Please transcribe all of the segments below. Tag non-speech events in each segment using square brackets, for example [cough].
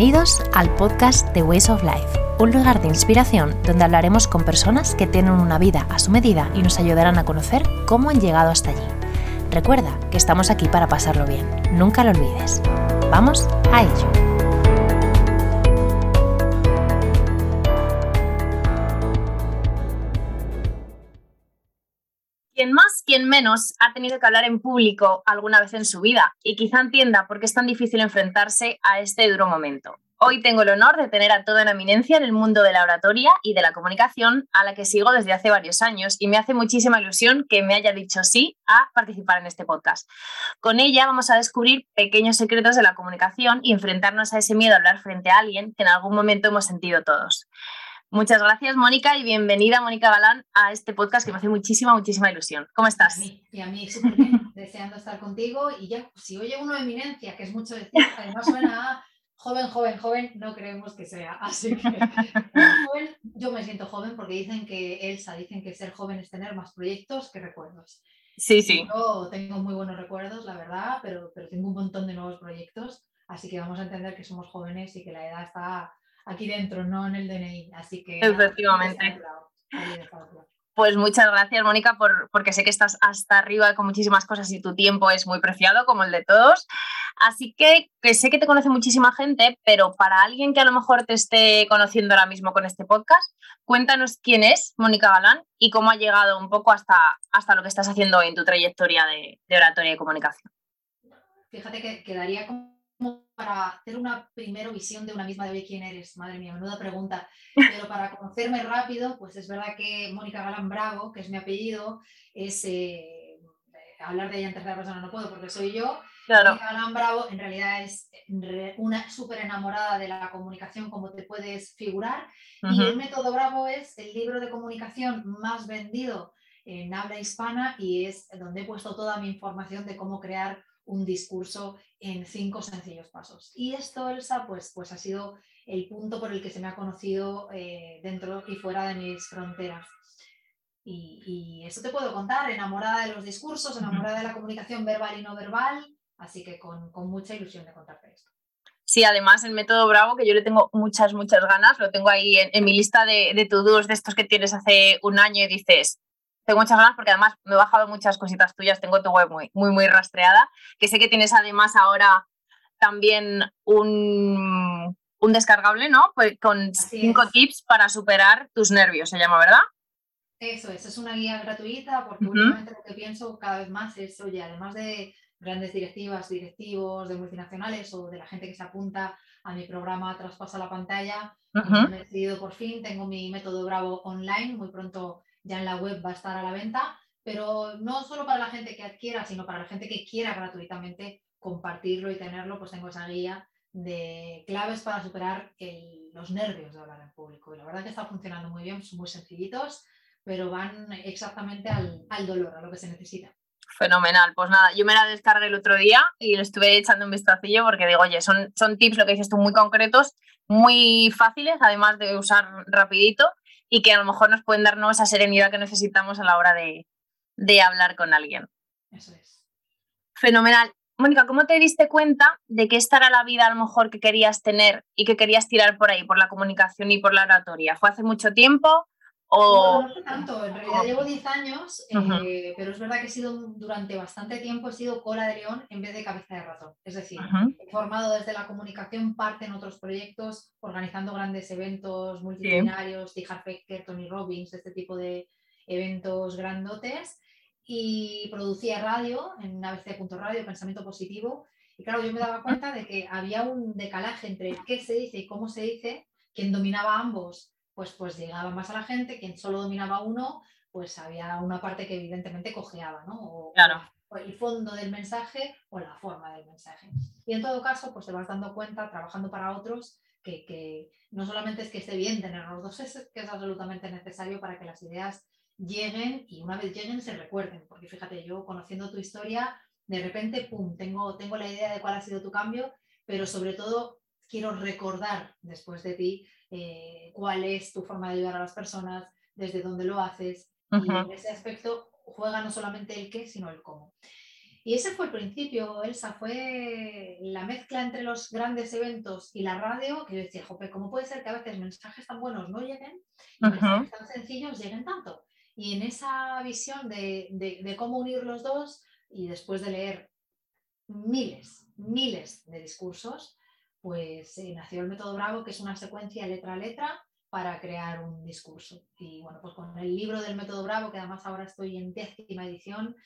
Bienvenidos al podcast The Ways of Life, un lugar de inspiración donde hablaremos con personas que tienen una vida a su medida y nos ayudarán a conocer cómo han llegado hasta allí. Recuerda que estamos aquí para pasarlo bien, nunca lo olvides. Vamos a ello. Quien menos ha tenido que hablar en público alguna vez en su vida y quizá entienda por qué es tan difícil enfrentarse a este duro momento. Hoy tengo el honor de tener a toda una eminencia en el mundo de la oratoria y de la comunicación, a la que sigo desde hace varios años y me hace muchísima ilusión que me haya dicho sí a participar en este podcast. Con ella vamos a descubrir pequeños secretos de la comunicación y enfrentarnos a ese miedo a hablar frente a alguien que en algún momento hemos sentido todos. Muchas gracias, Mónica, y bienvenida, Mónica Galán, a este podcast que me hace muchísima, muchísima ilusión. ¿Cómo estás? Y a mí, y a mí súper bien, [laughs] deseando estar contigo. Y ya, si oye uno de eminencia, que es mucho decir, [laughs] además suena a joven, joven, joven, no creemos que sea. Así que [laughs] joven, yo me siento joven porque dicen que Elsa, dicen que ser joven es tener más proyectos que recuerdos. Sí, sí. Yo tengo muy buenos recuerdos, la verdad, pero, pero tengo un montón de nuevos proyectos. Así que vamos a entender que somos jóvenes y que la edad está aquí dentro, no en el DNI. Así que. Efectivamente. Pues muchas gracias, Mónica, por, porque sé que estás hasta arriba con muchísimas cosas y tu tiempo es muy preciado, como el de todos. Así que, que sé que te conoce muchísima gente, pero para alguien que a lo mejor te esté conociendo ahora mismo con este podcast, cuéntanos quién es Mónica Galán y cómo ha llegado un poco hasta, hasta lo que estás haciendo en tu trayectoria de, de oratoria y comunicación. Fíjate que quedaría como para hacer una primera visión de una misma de quién eres. Madre mía, menuda pregunta. [laughs] Pero para conocerme rápido, pues es verdad que Mónica Galán Bravo, que es mi apellido, es... Eh, hablar de ella en tercera persona no puedo porque soy yo. Claro. Mónica Galán Bravo en realidad es una súper enamorada de la comunicación, como te puedes figurar. Uh -huh. Y el método Bravo es el libro de comunicación más vendido en habla hispana y es donde he puesto toda mi información de cómo crear un discurso en cinco sencillos pasos. Y esto, Elsa, pues, pues ha sido el punto por el que se me ha conocido eh, dentro y fuera de mis fronteras. Y, y, eso te puedo contar, enamorada de los discursos, enamorada de la comunicación verbal y no verbal, así que con, con mucha ilusión de contarte esto. Sí, además el método Bravo, que yo le tengo muchas, muchas ganas, lo tengo ahí en, en mi lista de, de to-dos de estos que tienes hace un año y dices, tengo muchas ganas porque además me he bajado muchas cositas tuyas, tengo tu web muy, muy, muy rastreada, que sé que tienes además ahora también un, un descargable, ¿no? Pues con Así cinco es. tips para superar tus nervios, se llama, ¿verdad? Eso es, es una guía gratuita porque Ujú. últimamente lo que pienso cada vez más es, oye, además de grandes directivas, directivos de multinacionales o de la gente que se apunta a mi programa Traspasa la pantalla, pues me he decidido por fin, tengo mi método Bravo online, muy pronto ya en la web va a estar a la venta, pero no solo para la gente que adquiera, sino para la gente que quiera gratuitamente compartirlo y tenerlo, pues tengo esa guía de claves para superar los nervios de hablar en público. Y la verdad que está funcionando muy bien, son muy sencillitos, pero van exactamente al, al dolor, a lo que se necesita. Fenomenal, pues nada, yo me la descargué el otro día y le estuve echando un vistacillo porque digo, oye, son, son tips, lo que dices tú, muy concretos, muy fáciles, además de usar rapidito y que a lo mejor nos pueden darnos esa serenidad que necesitamos a la hora de, de hablar con alguien. Eso es. Fenomenal. Mónica, ¿cómo te diste cuenta de que esta era la vida a lo mejor que querías tener y que querías tirar por ahí, por la comunicación y por la oratoria? ¿Fue hace mucho tiempo o...? No fue tanto, en realidad llevo 10 años, eh, pero es verdad que he sido durante bastante tiempo he sido cola de león en vez de cabeza de ratón. Es decir, he formado desde la comunicación parte en otros proyectos, organizando grandes eventos multitudinarios, sí. Becker, Tony Robbins, este tipo de eventos grandotes, y producía radio en ABC.radio, Pensamiento Positivo, y claro, yo me daba cuenta de que había un decalaje entre qué se dice y cómo se dice, quien dominaba ambos, pues, pues llegaba más a la gente, quien solo dominaba uno, pues había una parte que evidentemente cojeaba, ¿no? O, Claro. o el fondo del mensaje o la forma del mensaje. Y en todo caso, pues te vas dando cuenta, trabajando para otros, que, que no solamente es que esté bien tener los dos, es que es absolutamente necesario para que las ideas lleguen y una vez lleguen se recuerden. Porque fíjate, yo conociendo tu historia, de repente, pum, tengo, tengo la idea de cuál ha sido tu cambio, pero sobre todo quiero recordar después de ti eh, cuál es tu forma de ayudar a las personas, desde dónde lo haces. Y en ese aspecto juega no solamente el qué, sino el cómo. Y ese fue el principio, Elsa, fue la mezcla entre los grandes eventos y la radio, que yo decía, jope, ¿cómo puede ser que a veces mensajes tan buenos no lleguen y mensajes tan sencillos lleguen tanto? Y en esa visión de, de, cómo unir los dos y después de leer miles, miles de discursos, pues eh, nació el método Bravo, que es una secuencia letra a letra para crear un discurso. Y bueno, pues con el libro del método Bravo, que además ahora estoy en décima edición,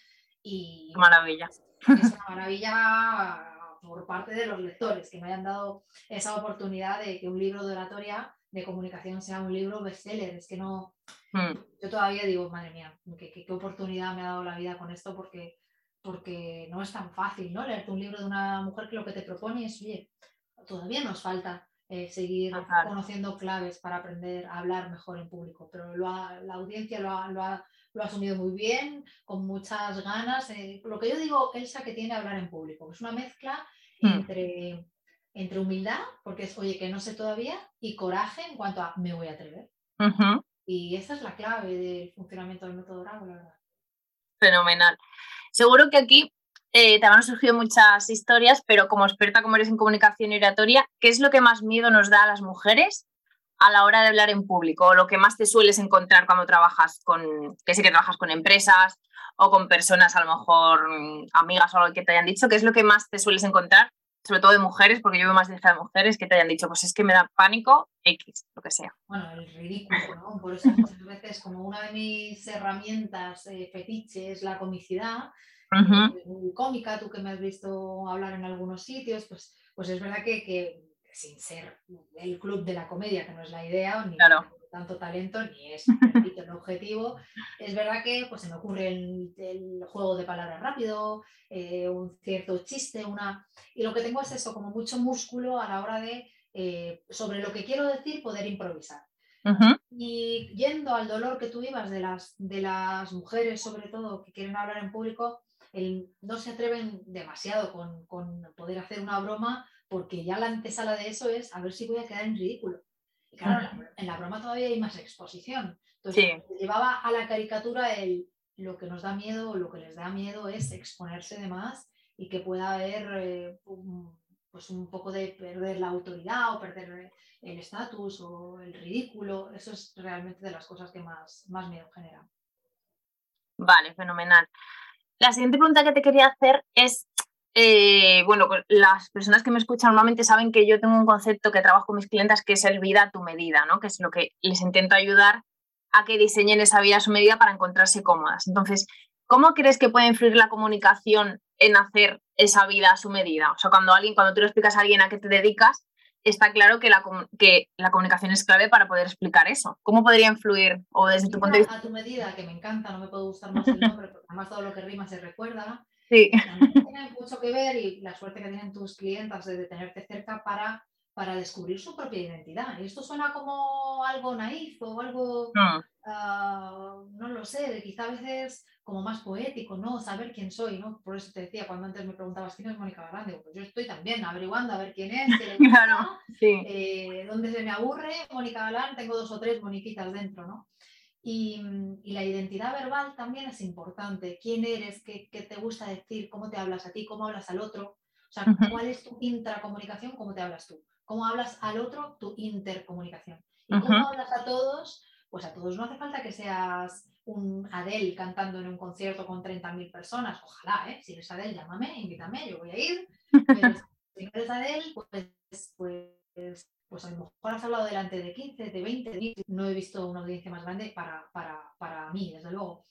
y maravilla. Es una maravilla por parte de los lectores, que me hayan dado esa oportunidad de que un libro de oratoria de comunicación sea un libro bestseller. Es que no, hmm. yo todavía digo, madre mía, qué, qué, oportunidad me ha dado la vida con esto, porque, porque no es tan fácil, ¿no? Leerte un libro de una mujer que lo que te propone es, oye, todavía nos falta eh, seguir conociendo claves para aprender a hablar mejor en público, pero la audiencia lo ha, lo ha lo ha asumido muy bien, con muchas ganas. Eh, lo que yo digo, Elsa, que tiene hablar en público, es una mezcla hmm. entre, entre humildad, porque es, oye, que no sé todavía, y coraje en cuanto a me voy a atrever. Y esa es la clave del funcionamiento del método Bravo, la verdad. Fenomenal. Seguro que aquí eh, te han surgido muchas historias, pero como experta como eres en comunicación oratoria, ¿qué es lo que más miedo nos da a las mujeres a la hora de hablar en público o lo que más te sueles encontrar cuando trabajas con, que sé que trabajas con empresas o con personas, a lo mejor mm, amigas o algo que te hayan dicho, ¿qué es lo que más te sueles encontrar? Sobre todo de mujeres, porque yo veo más de mujeres que te hayan dicho, pues es que me da pánico X, lo que sea. Bueno, el ridículo, ¿no? Por eso muchas veces, como una de mis herramientas eh, fetiche es la comicidad, muy cómica, tú que me has visto hablar en algunos sitios, pues, pues es verdad que, que sin ser el club de la comedia, que no es la idea, ni tanto talento, ni es [laughs] el objetivo, es verdad que pues, se me ocurre el, juego de palabras rápido, eh, un cierto chiste, una... Y lo que tengo es eso, como mucho músculo a la hora de, eh, sobre lo que quiero decir, poder improvisar. Y yendo al dolor que tú ibas de las, de las mujeres, sobre todo, que quieren hablar en público, no se atreven demasiado con, con poder hacer una broma porque ya la antesala de eso es a ver si voy a quedar en ridículo. Y claro, en la, broma todavía hay más exposición. Entonces, llevaba a la caricatura el lo que nos da miedo o lo que les da miedo es exponerse de más y que pueda haber eh, un, pues un poco de perder la autoridad o perder el estatus o el ridículo. Eso es realmente de las cosas que más, más miedo generan. Vale, fenomenal. La siguiente pregunta que te quería hacer es eh, bueno, las personas que me escuchan normalmente saben que yo tengo un concepto que trabajo con mis clientes que es el vida a tu medida, ¿no? Que es lo que les intento ayudar a que diseñen esa vida a su medida para encontrarse cómodas. Entonces, ¿cómo crees que puede influir la comunicación en hacer esa vida a su medida? O sea, cuando alguien, cuando tú le explicas a alguien a qué te dedicas, está claro que la, que la comunicación es clave para poder explicar eso. ¿Cómo podría influir? O desde tu punto de vista. A tu medida, que me encanta, no me puedo gustar más el nombre, porque además todo lo que rima se recuerda. Sí. Tiene mucho que ver y la suerte que tienen tus clientes de tenerte cerca para, para descubrir su propia identidad. Y esto suena como algo naif o algo, no. Ah, no lo sé, quizá a veces como más poético, ¿no? Saber quién soy, ¿no? Por eso te decía, cuando antes me preguntabas quién es Mónica Grande, pues yo estoy también averiguando a ver quién es, qué le [laughs] claro, sí. Eh, dónde se me aburre, Mónica Galán, tengo dos o tres moniquitas dentro, ¿no? Y, la identidad verbal también es importante. ¿Quién eres? ¿Qué, te gusta decir? ¿Cómo te hablas a ti? ¿Cómo hablas al otro? O sea, ¿cuál es tu intracomunicación? ¿Cómo te hablas tú? ¿Cómo hablas al otro? Tu intercomunicación. ¿Y cómo hablas a todos? Pues a todos no hace falta que seas un Adele cantando en un concierto con 30.000 personas. Ojalá, ¿eh? Si eres Adele, llámame, invítame, yo voy a ir. Pero [laughs] si eres Adele, pues, pues pues a lo mejor has hablado delante de 15, de 20, no he visto una audiencia más grande para, para, mí, desde luego,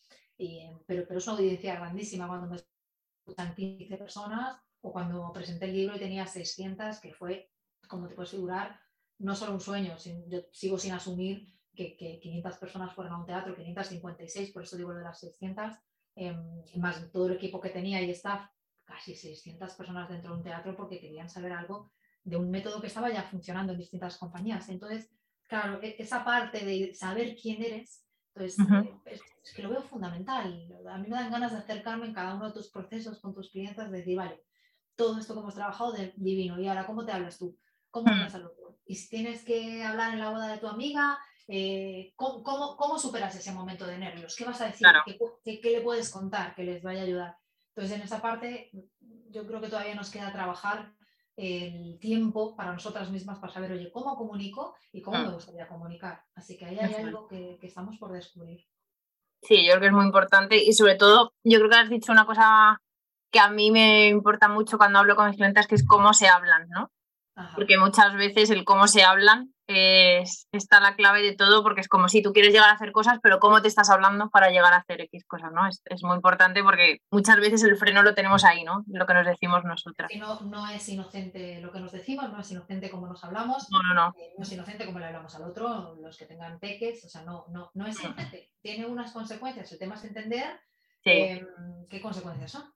pero, pero es una audiencia grandísima cuando me escuchan 15 personas o cuando presenté el libro y tenía 600, que fue, como te puedes figurar, no solo un sueño, yo sigo sin asumir que, 500 personas fueran a un teatro, 556, por eso digo lo de las 600, em, más todo el equipo que tenía y staff, casi 600 personas dentro de un teatro porque querían saber algo de un método que estaba ya funcionando en distintas compañías. Entonces, claro, e-, esa parte de saber quién eres, entonces, es, que lo veo fundamental. A mí me dan ganas de acercarme en cada uno de tus procesos con tus clientes, de decir, vale, todo esto que hemos trabajado de divino, y ahora, ¿cómo te hablas tú? ¿Cómo hablas al otro? Y si tienes que hablar en la boda de tu amiga, eh, ¿cómo, cómo, superas ese momento de nervios? ¿Qué vas a decir? ¿Qué, ¿Qué, le puedes contar que les vaya a ayudar? Entonces, en esa parte, yo creo que todavía nos queda trabajar el tiempo para nosotras mismas para saber, oye, cómo comunico y cómo me gustaría comunicar. Así que ahí hay algo que, que, estamos por descubrir. Sí, yo creo que es muy importante y sobre todo, yo creo que has dicho una cosa que a mí me importa mucho cuando hablo con mis clientes, que es cómo se hablan, ¿no? Porque muchas veces el cómo se hablan es, está la clave de todo porque es como si tú quieres llegar a hacer cosas, pero cómo te estás hablando para llegar a hacer X cosas, ¿no? Es, muy importante porque muchas veces el freno lo tenemos ahí, ¿no? Lo que nos decimos nosotras. no, no es inocente lo que nos decimos, no es inocente como nos hablamos, no, no, no. Eh, no es inocente como le hablamos al otro, los que tengan peques, o sea, no, no, no es inocente, tiene unas consecuencias, el tema es entender em, qué consecuencias son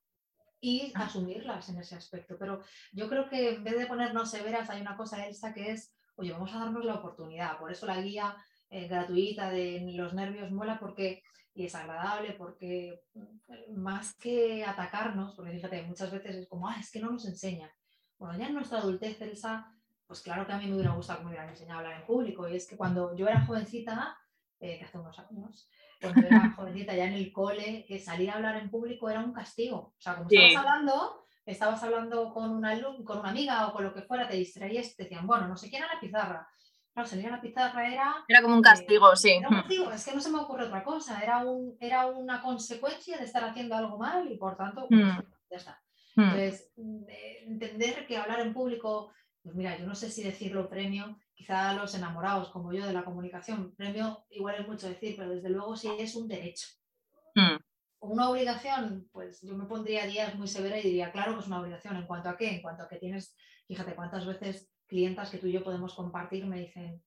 y asumirlas en ese aspecto. Pero yo creo que en vez de ponernos severas, hay una cosa, Elsa, que es oye, vamos a darnos la oportunidad. Por eso la guía eh, gratuita de los nervios mola porque y es agradable porque mm, más que atacarnos, porque fíjate, muchas veces es como, ah, es que no nos enseñan. Bueno, ya en nuestra adultez, Elsa, pues claro que a mí me hubiera gustado que me hubieran enseñado a hablar en público. Y es que cuando yo era jovencita, eh, que hace unos años, cuando era [laughs] jovencita ya en el cole, que salir a hablar en público era un castigo. O sea, como estabas hablando, estabas hablando con una, con una amiga o con lo que fuera, te distraías, te decían, bueno, no sé quién era la pizarra. Claro, salir a la pizarra era... Era como un castigo, sí. Era un castigo, es que no se me ocurre otra cosa, era, un, era una consecuencia de estar haciendo algo mal y por tanto, pues, mm. ya está. Mm. Entonces, entender que hablar en público, pues mira, yo no sé si decirlo premio, quizá los enamorados como yo de la comunicación, premio igual es mucho decir, pero desde luego sí es un derecho. Mm una obligación, pues yo me pondría días muy severa y diría, claro que es una obligación. ¿En cuanto a qué? En cuanto a que tienes, fíjate cuántas veces clientas que tú y yo podemos compartir me dicen,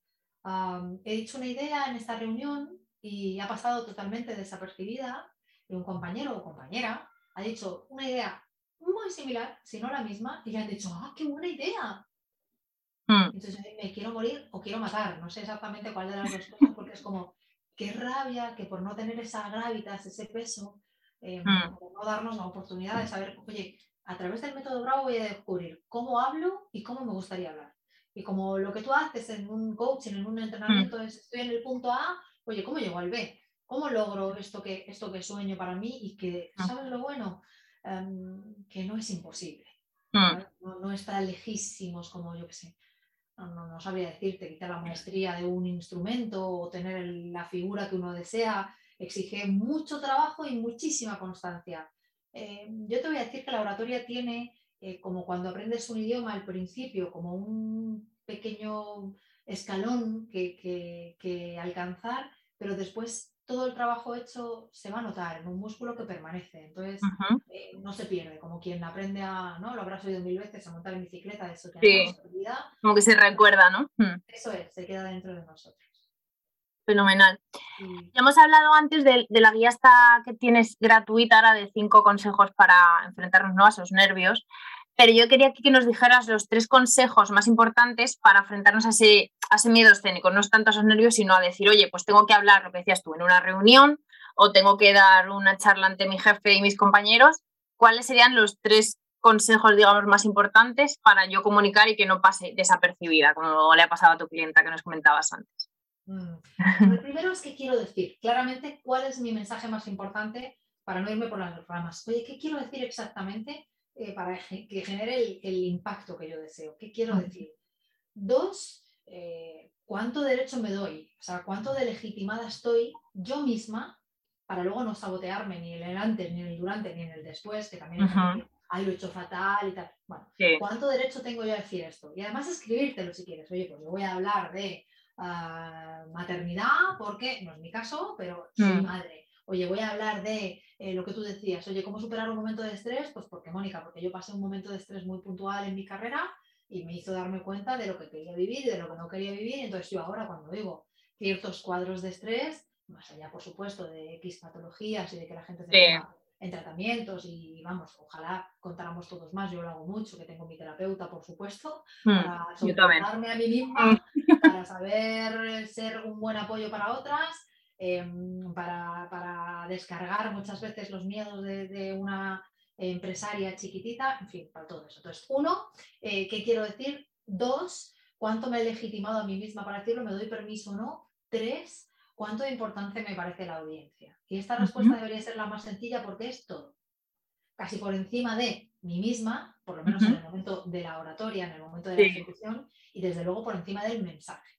he dicho una idea en esta reunión y ha pasado totalmente desapercibida y un compañero o compañera ha dicho una idea muy similar, si no la misma, y le han dicho, ¡ah, qué buena idea! Hmm. Entonces me quiero morir o quiero matar, no sé exactamente cuál de las dos cosas, porque es como, qué rabia que por no tener esa gravitas, ese peso, eh, mm. no darnos la oportunidad de saber, oye, a través del método Bravo voy a descubrir cómo hablo y cómo me gustaría hablar. Y como lo que tú haces en un coaching, en un entrenamiento, mm. es estoy en el punto A, oye, ¿cómo llego al B? ¿Cómo logro esto que, esto que sueño para mí y que, mm. ¿sabes lo bueno? Em, que no es imposible. No, no, está lejísimos como yo que sé no, sabría decirte, quizá la maestría de un instrumento o tener la figura que uno desea, exige mucho trabajo y muchísima constancia. Eh, yo te voy a decir que la oratoria tiene, eh, como cuando aprendes un idioma al principio, como un pequeño escalón que alcanzar, pero después todo el trabajo hecho se va a notar en un músculo que permanece. Entonces, eh, no se pierde, como quien aprende a, ¿no? Lo habrás oído mil veces, a montar en bicicleta, eso ya sí. Como que se recuerda, ¿no? Hmm. Eso es, se queda dentro de nosotros. Fenomenal. Ya hemos hablado antes de, la guía esta que tienes gratuita ahora de cinco consejos para enfrentarnos ¿no? a esos nervios. Pero yo quería que nos dijeras los tres consejos más importantes para enfrentarnos a ese, miedo escénico, no es tanto a esos nervios, sino a decir, oye, pues tengo que hablar, lo que decías tú, en una reunión o tengo que dar una charla ante mi jefe y mis compañeros. ¿Cuáles serían los tres consejos, digamos, más importantes para yo comunicar y que no pase desapercibida, como le ha pasado a tu clienta que nos comentabas antes? Mm. Lo primero es que quiero decir claramente cuál es mi mensaje más importante para no irme por las ramas. Oye, ¿qué quiero decir exactamente? Eh, para que genere el, impacto que yo deseo. ¿Qué quiero decir? Dos, eh, ¿cuánto derecho me doy? O sea, ¿cuánto de legitimada estoy yo misma para luego no sabotearme ni en el antes, ni en el durante, ni en el después, que también hay lo he hecho fatal y tal. Bueno, ¿cuánto derecho tengo yo a decir esto? Y además escribírtelo si quieres. Oye, pues yo voy a hablar de ah, maternidad porque, no es mi caso, pero soy mm. madre. Oye, voy a hablar de eh, lo que tú decías, oye, ¿cómo superar un momento de estrés? Pues porque, Mónica, porque yo pasé un momento de estrés muy puntual en mi carrera y me hizo darme cuenta de lo que quería vivir y de lo que no quería vivir. Entonces yo ahora cuando digo ciertos cuadros de estrés, más allá, por supuesto, de X patologías y de que la gente se en tratamientos y vamos, ojalá contáramos todos más, yo lo hago mucho, que tengo mi terapeuta, por supuesto, hmm, para soportarme a mí misma, para saber ser un buen apoyo para otras Em, para, descargar muchas veces los miedos de, una empresaria chiquitita, en fin, para todo eso. Entonces, uno, eh, ¿qué quiero decir? Dos, ¿cuánto me he legitimado a mí misma para decirlo? ¿Me doy permiso o no? Tres, ¿cuánto de importante me parece la audiencia? Y esta respuesta debería ser la más sencilla porque es todo. casi por encima de mí misma, por lo menos en el momento de la oratoria, en el momento de la ejecución, y desde luego por encima del mensaje.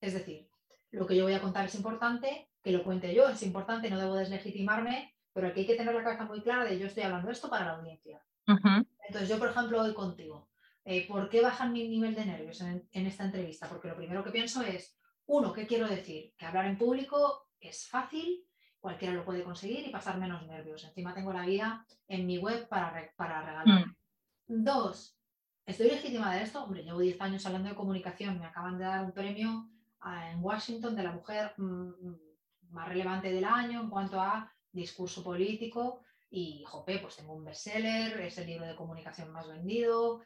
Es decir, lo que yo voy a contar es importante, que lo cuente yo es importante, no debo deslegitimarme, pero aquí hay que tener la cabeza muy clara de yo estoy hablando esto para la audiencia. Entonces yo, por ejemplo, hoy contigo, eh, ¿por qué bajan mi nivel de nervios en, esta entrevista? Porque lo primero que pienso es, uno, ¿qué quiero decir? Que hablar en público es fácil, cualquiera lo puede conseguir y pasar menos nervios. Encima tengo la guía en mi web para, para regalar. Mm. Dos, ¿estoy legítima de esto? Hombre, llevo 10 años hablando de comunicación, me acaban de dar un premio en Washington de la mujer mm, más relevante del año en cuanto a discurso político y, jope, pues tengo un bestseller, es el libro de comunicación más vendido,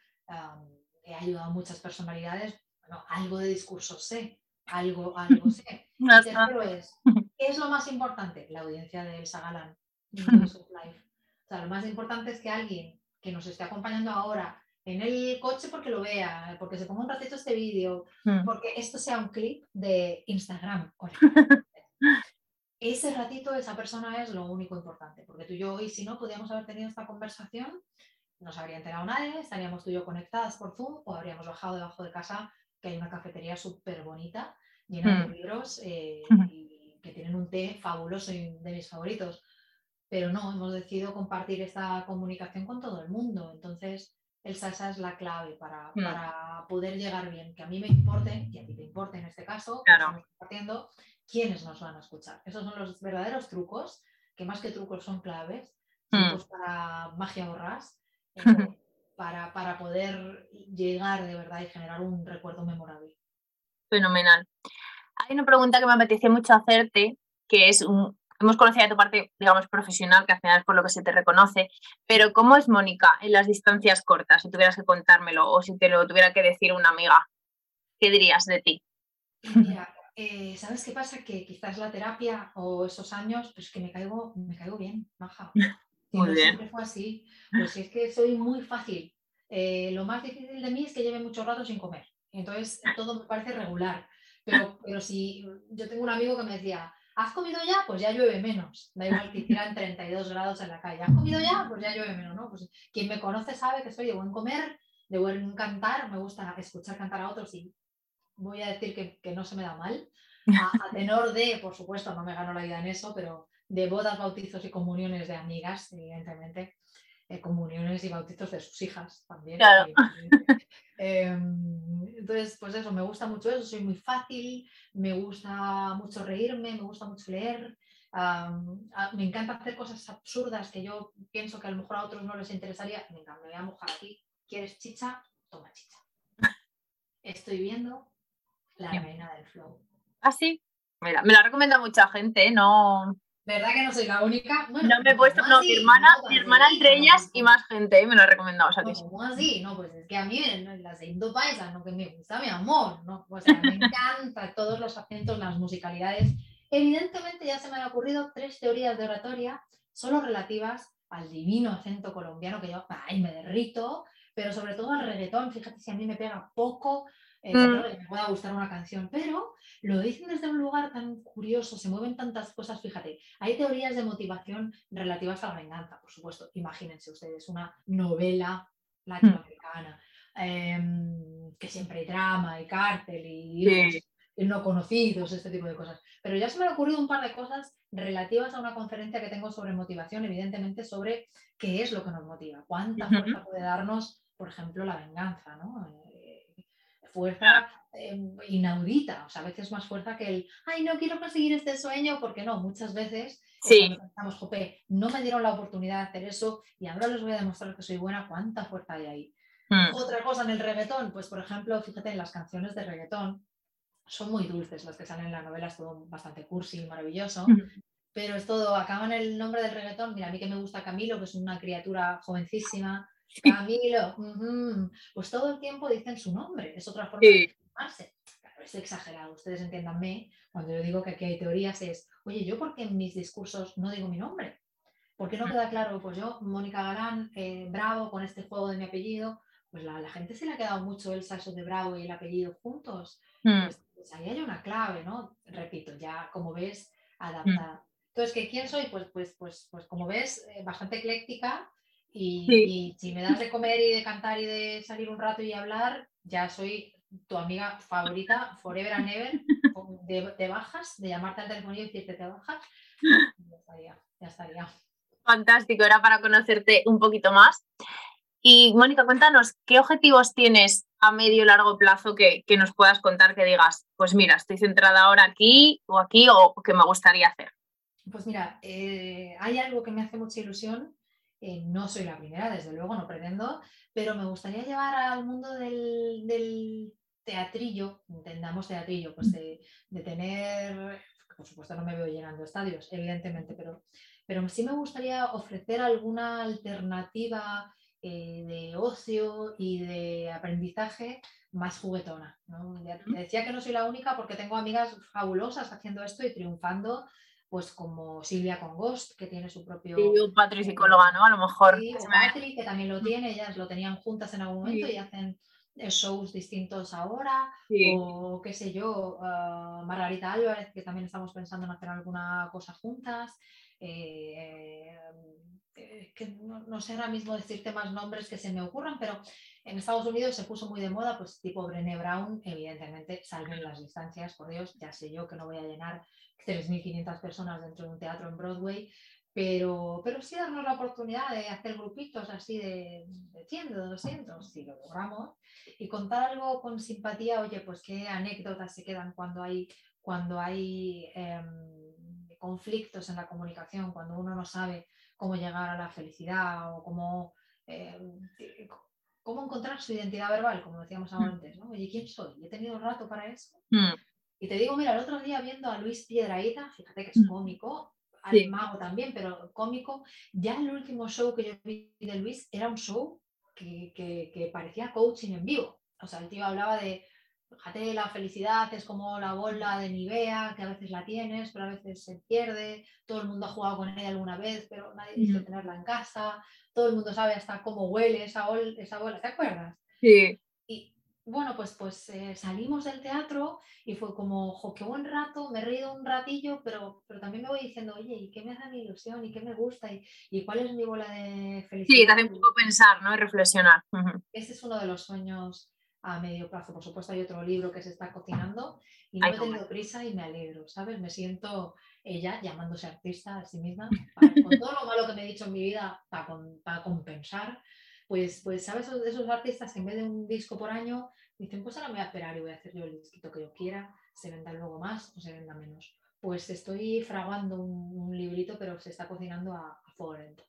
he ayudado a muchas personalidades, bueno, algo de discurso sé, algo, algo sé. [laughs] tercero es, [laughs] ¿qué es lo más importante? La audiencia de Elsa Galán. [laughs] O sea, lo más importante es que alguien que nos esté acompañando ahora en el coche porque lo vea, porque se ponga un ratito este vídeo, hmm. porque esto sea un clip de Instagram. [laughs] Ese ratito, esa persona es lo único importante, porque tú y yo hoy, si no, podíamos haber tenido esta conversación no se habría enterado nadie, estaríamos tú y yo conectadas por Zoom o habríamos bajado debajo de casa, que hay una cafetería súper bonita, llena de mm. libros eh, y que tienen un té fabuloso y de mis favoritos. Pero no, hemos decidido compartir esta comunicación con todo el mundo. Entonces, el salsa es la clave para, mm. para, poder llegar bien, que a mí me importe y a ti te importe en este caso, claro. compartiendo, quiénes nos van a escuchar. Esos son los verdaderos trucos, que más que trucos son claves, mm. trucos para magia borrás, [laughs] para, para poder llegar de verdad y generar un recuerdo memorable. Fenomenal. Hay una pregunta que me apetece mucho hacerte, que es un, hemos conocido tu parte, digamos, profesional, que al final es por lo que se te reconoce, pero ¿cómo es Mónica en las distancias cortas? Si tuvieras que contármelo o si te lo tuviera que decir una amiga, ¿qué dirías de ti? Mira, eh, ¿sabes qué pasa? Que quizás la terapia o esos años, pues que me caigo, me caigo bien, baja. [laughs] Muy bien. Siempre fue así. Pues es que soy muy fácil. Eh, lo más difícil de mí es que lleve mucho rato sin comer. Entonces todo me parece regular. Pero, pero si yo tengo un amigo que me decía, ¿has comido ya? Pues ya llueve menos. Da igual que hicieran [laughs] 32 grados en la calle. ¿Has comido ya? Pues ya llueve menos, ¿no? Pues quien me conoce sabe que soy de buen comer, de buen cantar. Me gusta escuchar cantar a otros y voy a decir que, que no se me da mal. A, a, tenor de, por supuesto, no me gano la vida en eso, pero de bodas, bautizos y comuniones de amigas, evidentemente, eh, comuniones y bautizos de sus hijas también. Em, entonces, pues eso, me gusta mucho eso, soy muy fácil, me gusta mucho reírme, me gusta mucho leer. me encanta hacer cosas absurdas que yo pienso que a lo mejor a otros no les interesaría. Venga, me voy a mojar aquí. ¿Quieres chicha? Toma chicha. Estoy viendo la reina del flow. ¿Ah, sí? Mira, me la recomienda mucha gente, ¿no? ¿Verdad que no soy la única? no me he puesto, no, mi hermana, mi hermana entre ellas y más gente me lo ha recomendado. O sea, ¿Cómo así? No, pues es que a mí las de Indo Paisa, no que me gusta mi amor, ¿no? Pues a mí me encanta [laughs] todos los acentos, las musicalidades. Evidentemente ya se me han ocurrido tres teorías de oratoria, solo relativas al divino acento colombiano que yo, ay, me derrito, pero sobre todo al reggaetón, fíjate si a mí me pega poco, eh, mm. que me pueda gustar una canción, pero lo dicen desde un lugar tan curioso, se mueven tantas cosas, fíjate, hay teorías de motivación relativas a la venganza, por supuesto, imagínense ustedes una novela latinoamericana, em, que siempre hay drama y cártel y, no conocidos, este tipo de cosas, pero ya se me han ocurrido un par de cosas relativas a una conferencia que tengo sobre motivación, evidentemente sobre qué es lo que nos motiva, cuánta fuerza puede darnos, por ejemplo, la venganza, ¿no? Fuerza em, inaudita, o sea, a veces más fuerza que el, ay, no quiero conseguir este sueño, porque no, muchas veces sí. pensamos, jope, no me dieron la oportunidad de hacer eso y ahora les voy a demostrar que soy buena, cuánta fuerza hay ahí. Hmm. Otra cosa en el reggaetón, pues por ejemplo, fíjate en las canciones de reggaetón, son muy dulces las que salen en la novela, es todo bastante cursi y maravilloso, pero es todo, acaban el nombre del reggaetón, mira, a mí que me gusta Camilo, que es una criatura jovencísima, Camilo, pues todo el tiempo dicen su nombre, es otra forma de llamarse. Claro, es exagerado, ustedes entiéndanme, cuando yo digo que aquí hay teorías es, oye, ¿yo por qué en mis discursos no digo mi nombre? ¿Por qué no queda claro? Pues yo, Mónica Galán, eh, bravo con este juego de mi apellido, pues la, la, gente se le ha quedado mucho el saso de bravo y el apellido juntos. Mm. Pues, pues, ahí hay una clave, ¿no? Repito, ya como ves, adaptada. Mm. Entonces, ¿qué, ¿quién soy? Pues, pues, pues, pues como ves, eh, bastante ecléctica, Y, si me das de comer y de cantar y de salir un rato y hablar, ya soy tu amiga favorita, forever and ever, [laughs] de, bajas, de llamarte al teléfono y decirte te bajas, [laughs] ya estaría, ya estaría. Fantástico, era para conocerte un poquito más. Y Mónica, cuéntanos, ¿qué objetivos tienes a medio y largo plazo que, nos puedas contar que digas, pues mira, estoy centrada ahora aquí o aquí o que me gustaría hacer? Pues mira, eh, hay algo que me hace mucha ilusión. Eh, no soy la primera, desde luego, no pretendo, pero me gustaría llevar al mundo del, teatrillo, entendamos teatrillo, pues de, tener, por supuesto no me veo llenando estadios, evidentemente, pero, pero sí me gustaría ofrecer alguna alternativa eh, de ocio y de aprendizaje más juguetona. ¿no? decía que no soy la única porque tengo amigas fabulosas haciendo esto y triunfando pues como Silvia Congost, que tiene su propio... Y psicóloga, ¿no? A lo mejor. Sí, Patri, que también lo tiene, ellas lo tenían juntas en algún momento y hacen eh, shows distintos ahora, o qué sé yo, uh, Margarita Álvarez, que también estamos pensando en hacer alguna cosa juntas. Eh, eh, que no, sé ahora mismo decirte más nombres que se me ocurran, pero en Estados Unidos se puso muy de moda, pues tipo Brené Brown, evidentemente, salven las distancias, por Dios, ya sé yo que no voy a llenar 3.500 personas dentro de un teatro en Broadway, pero, pero sí darnos la oportunidad de hacer grupitos así de, de 100, de 200, si lo logramos, y contar algo con simpatía, oye, pues qué anécdotas se quedan cuando hay, cuando hay em, conflictos en la comunicación, cuando uno no sabe cómo llegar a la felicidad o cómo, em, cómo encontrar su identidad verbal, como decíamos mm. antes, ¿no? Oye, ¿quién soy? ¿He tenido un rato para eso? Mm. Y te digo, mira, el otro día viendo a Luis Piedraíta, fíjate que es mm. cómico, al mago también, pero cómico, ya el último show que yo vi de Luis era un show que, parecía coaching en vivo. O sea, el tío hablaba de, fíjate, la felicidad es como la bola de Nivea, que a veces la tienes, pero a veces se pierde, todo el mundo ha jugado con ella alguna vez, pero nadie dice tenerla en casa, todo el mundo sabe hasta cómo huele esa, esa bola, ¿te acuerdas? Sí bueno, pues, pues eh, salimos del teatro y fue como, ojo, qué buen rato, me he reído un ratillo, pero, pero también me voy diciendo, oye, ¿y qué me hace mi ilusión? ¿Y qué me gusta? ¿Y, cuál es mi bola de felicidad? Sí, te hace un poco pensar, ¿no? Y reflexionar. Este es uno de los sueños a medio plazo. Por supuesto, hay otro libro que se está cocinando y no he tenido prisa y me alegro, ¿sabes? Me siento ella llamándose artista a sí misma, con todo lo malo que me he dicho en mi vida, para, para compensar pues, pues ¿sabes? Esos, esos artistas que en vez de un disco por año dicen, pues ahora me voy a esperar y voy a hacer yo el disquito que yo quiera, se venda luego más o se venda menos. Pues estoy fraguando un, librito, pero se está cocinando a, a, fuego lento.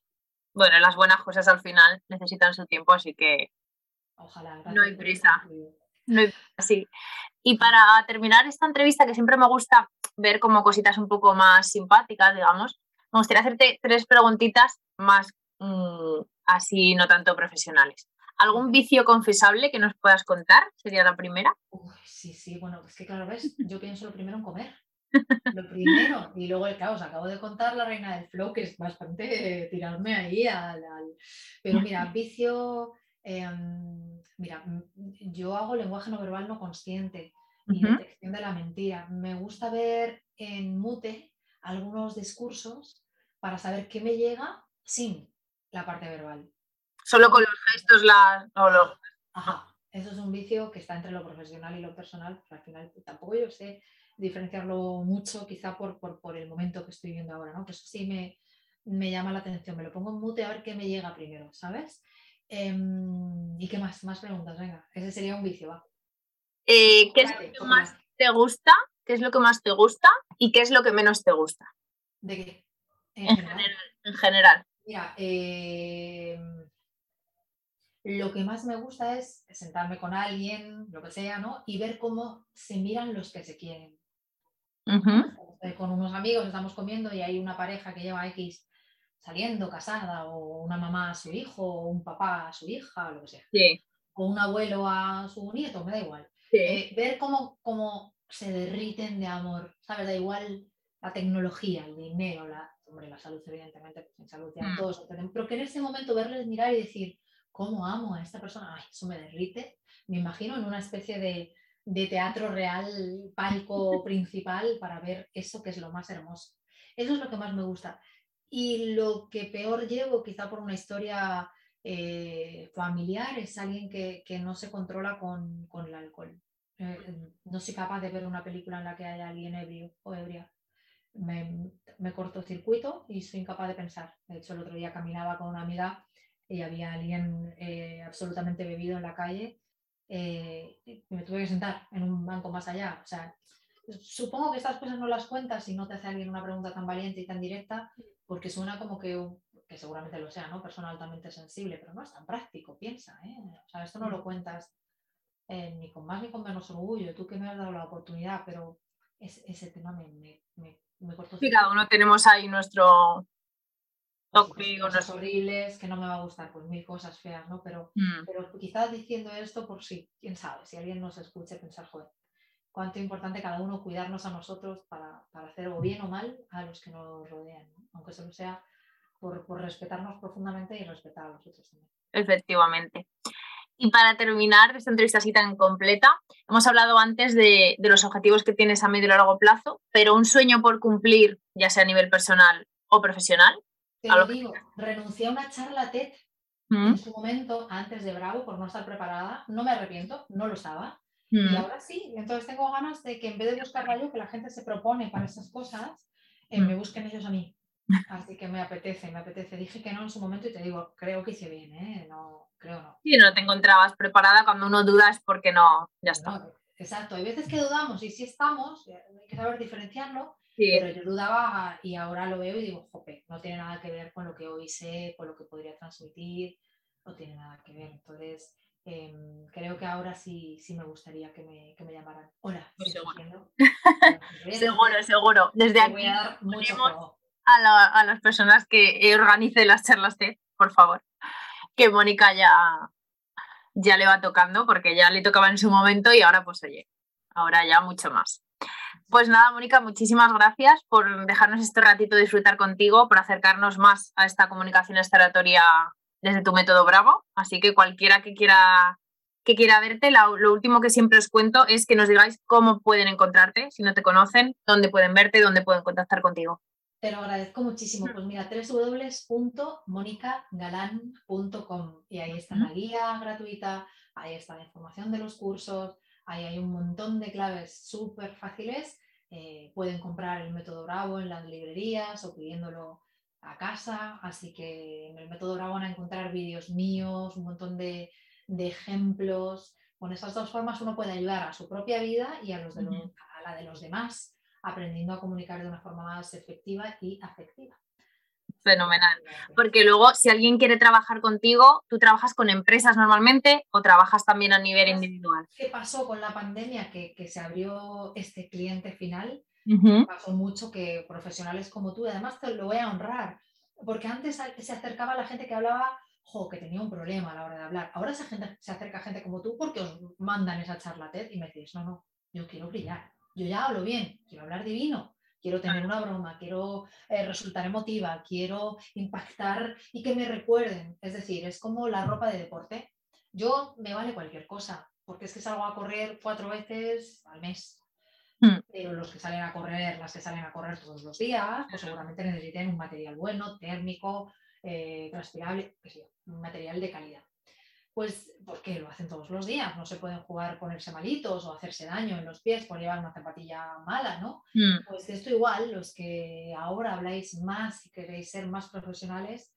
Bueno, las buenas cosas al final necesitan su tiempo, así que Ojalá, no hay prisa. No hay sí. Y para terminar esta entrevista, que siempre me gusta ver como cositas un poco más simpáticas, digamos, me gustaría hacerte tres preguntitas más mm, así no tanto profesionales. ¿Algún vicio confesable que nos puedas contar? Sería la primera. sí, sí, bueno, es que claro, ves, yo pienso lo primero en comer. Lo primero, y luego el caos. Acabo de contar la reina del flow, que es bastante tirarme ahí al. Pero mira, vicio. Em, mira, yo hago lenguaje no verbal no consciente y detección de la mentira. Me gusta ver en mute algunos discursos para saber qué me llega sin la parte verbal. Solo con los gestos, la... Ajá, eso es un vicio que está entre lo profesional y lo personal, al final tampoco yo sé diferenciarlo mucho, quizá por, por, el momento que estoy viendo ahora, ¿no? Pues sí me, me, llama la atención, me lo pongo en mute a ver qué me llega primero, ¿sabes? Em, ¿Y qué más? Más preguntas, venga, ese sería un vicio, va. Eh, ¿Qué es lo que más te gusta? ¿Qué es lo que más te gusta? ¿Y qué es lo que menos te gusta? ¿De qué? En, general. En general. Mira, em, lo que más me gusta es sentarme con alguien, lo que sea, ¿no? Y ver cómo se miran los que se quieren. Con unos amigos estamos comiendo y hay una pareja que lleva X saliendo, casada, o una mamá a su hijo, o un papá a su hija, o lo que sea. O un abuelo a su nieto, me da igual. Eh, ver cómo, cómo se derriten de amor, ¿sabes? Da igual la tecnología, el dinero, la, hombre, la salud, evidentemente, pues en salud ya mm. todos pero que en ese momento verles mirar y decir, ¿cómo amo a esta persona? Ay, eso me derrite. Me imagino en una especie de, teatro real, palco [laughs] principal, para ver eso que es lo más hermoso. Eso es lo que más me gusta. Y lo que peor llevo, quizá por una historia eh, familiar, es alguien que, no se controla con, el alcohol. Eh, no soy capaz de ver una película en la que haya alguien ebrio o ebria. Me, me corto circuito y soy incapaz de pensar. De hecho, el otro día caminaba con una amiga y había alguien eh, absolutamente bebido en la calle y me tuve que sentar en un banco más allá. O sea, supongo que estas cosas no las cuentas si no te hace alguien una pregunta tan valiente y tan directa, porque suena como que, que seguramente lo sea, ¿no? Persona altamente sensible, pero no es tan práctico, piensa, ¿eh? O sea, esto no lo cuentas eh, ni con más ni con menos orgullo, tú que me has dado la oportunidad, pero ese tema me, me, me, me cortó. Sí, cada uno tenemos ahí nuestro, cosas horribles, que no me va a gustar, pues mil cosas feas, ¿no? Pero, mm. pero quizás diciendo esto por si, quién sabe, si alguien nos escuche pensar, joder, cuánto importante cada uno cuidarnos a nosotros para, hacer o bien o mal a los que nos rodean, aunque solo sea por, respetarnos profundamente y respetar a los otros también. Efectivamente. Y para terminar esta entrevista así tan completa, hemos hablado antes de, los objetivos que tienes a medio y largo plazo, pero un sueño por cumplir, ya sea a nivel personal o profesional. Te lo digo, renuncié a una charla TED ¿Mm? en su momento, antes de Bravo, por no estar preparada. No me arrepiento, no lo estaba. Y mm. ahora sí, entonces tengo ganas de que en vez de buscar yo, que la gente se propone para esas cosas, eh, me mm. busquen ellos a mí. Así que me apetece, me apetece. Dije que no en su momento y te digo, creo que hice bien, ¿eh? No, creo no. Sí, no te encontrabas preparada cuando uno duda es porque no, ya está. exacto, hay veces que dudamos y si estamos, eh, hay que saber diferenciarlo, pero yo dudaba y ahora lo veo y digo, jope, no tiene nada que ver con lo que hoy sé, con lo que podría transmitir, no tiene nada que ver. Entonces, Em, creo que ahora sí, sí me gustaría que me, que me llamaran. Hola, pues seguro. [laughs] seguro, seguro. Desde aquí a, a, a, las personas que organicen las charlas TED, por favor, que Mónica ya, ya le va tocando, porque ya le tocaba en su momento y ahora pues oye, ahora ya mucho más. Pues nada, Mónica, muchísimas gracias por dejarnos este ratito disfrutar contigo, por acercarnos más a esta comunicación estaratoria desde tu método Bravo. Así que cualquiera que quiera, que quiera verte, lo último que siempre os cuento es que nos digáis cómo pueden encontrarte, si no te conocen, dónde pueden verte, dónde pueden contactar contigo. Te lo agradezco muchísimo. Pues mira, www.monicagalán.com y ahí está la guía gratuita, ahí está la información de los cursos, ahí hay un montón de claves súper fáciles. Eh, pueden comprar el método Bravo en las librerías o pidiéndolo a casa, así que en el método Bravo van a encontrar vídeos míos, un montón de, ejemplos. Con esas dos formas uno puede ayudar a su propia vida y a, los a la de los demás, aprendiendo a comunicar de una forma más efectiva y afectiva. Fenomenal. Porque luego, si alguien quiere trabajar contigo, ¿tú trabajas con empresas normalmente o trabajas también a nivel individual? ¿Qué pasó con la pandemia? Que, que se abrió este cliente final Pasó mucho que profesionales como tú, además te lo voy a honrar, porque antes se acercaba la gente que hablaba, jo, que tenía un problema a la hora de hablar. Ahora se, gente, se acerca gente como tú porque os mandan esa charla TED y me decís, no, no, yo quiero brillar, yo ya hablo bien, quiero hablar divino, quiero tener una broma, quiero eh, resultar emotiva, quiero impactar y que me recuerden. Es decir, es como la ropa de deporte. Yo me vale cualquier cosa, porque es que salgo a correr cuatro veces al mes. Pero los que salen a correr, las que salen a correr todos los días, pues seguramente necesiten un material bueno, térmico, eh, transpirable, un material de calidad. Pues porque lo hacen todos los días, no se pueden jugar, ponerse malitos o hacerse daño en los pies por llevar una zapatilla mala, ¿no? Mm. Pues esto igual, los que ahora habláis más y queréis ser más profesionales,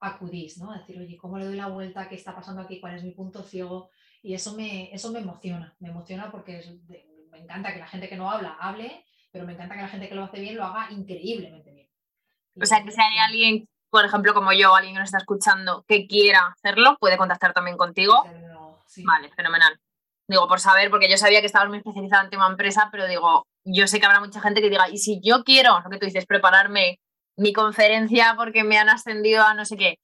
acudís, ¿no? A decir, oye, ¿cómo le doy la vuelta? ¿Qué está pasando aquí? ¿Cuál es mi punto ciego? Y eso me, eso me emociona, me emociona porque es de, me encanta que la gente que no habla hable, pero me encanta que la gente que lo hace bien lo haga increíblemente bien. O sea, que si hay alguien, por ejemplo, como yo, alguien que nos está escuchando, que quiera hacerlo, puede contactar también contigo. Vale, fenomenal. Digo, por saber, porque yo sabía que estabas muy especializada en tema empresa, pero digo, yo sé que habrá mucha gente que diga, y si yo quiero, lo que tú dices, prepararme mi conferencia porque me han ascendido a no sé qué,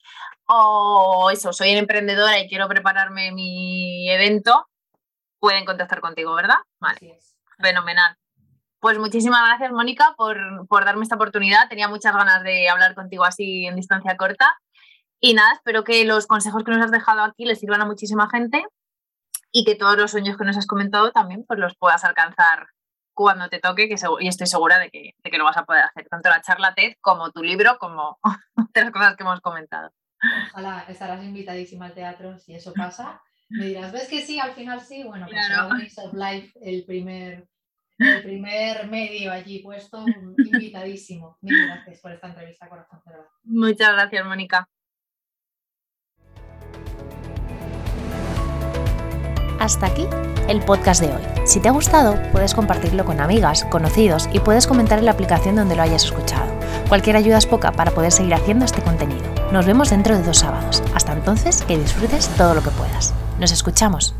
o eso, soy emprendedora y quiero prepararme mi evento, pueden contactar contigo, ¿verdad? Vale. Fenomenal. Pues muchísimas gracias, Mónica, por, darme esta oportunidad. Tenía muchas ganas de hablar contigo así en distancia corta. Y nada, espero que los consejos que nos has dejado aquí les sirvan a muchísima gente y que todos los sueños que nos has comentado también pues los puedas alcanzar cuando te toque, que y estoy segura de que, de que, lo vas a poder hacer, tanto la charla TED como tu libro, como [laughs] otras cosas que hemos comentado. Ojalá estarás invitadísima al teatro si eso pasa. Me dirás, ¿ves que sí? Al final sí. Bueno, pues claro. of Life, el primer, el primer medio allí puesto, invitadísimo. Mil gracias por esta entrevista, corazón Muchas gracias, Mónica. Hasta aquí el podcast de hoy. Si te ha gustado, puedes compartirlo con amigas, conocidos y puedes comentar en la aplicación donde lo hayas escuchado. Cualquier ayuda es poca para poder seguir haciendo este contenido. Nos vemos dentro de dos sábados. Hasta entonces, que disfrutes todo lo que puedas. Nos escuchamos.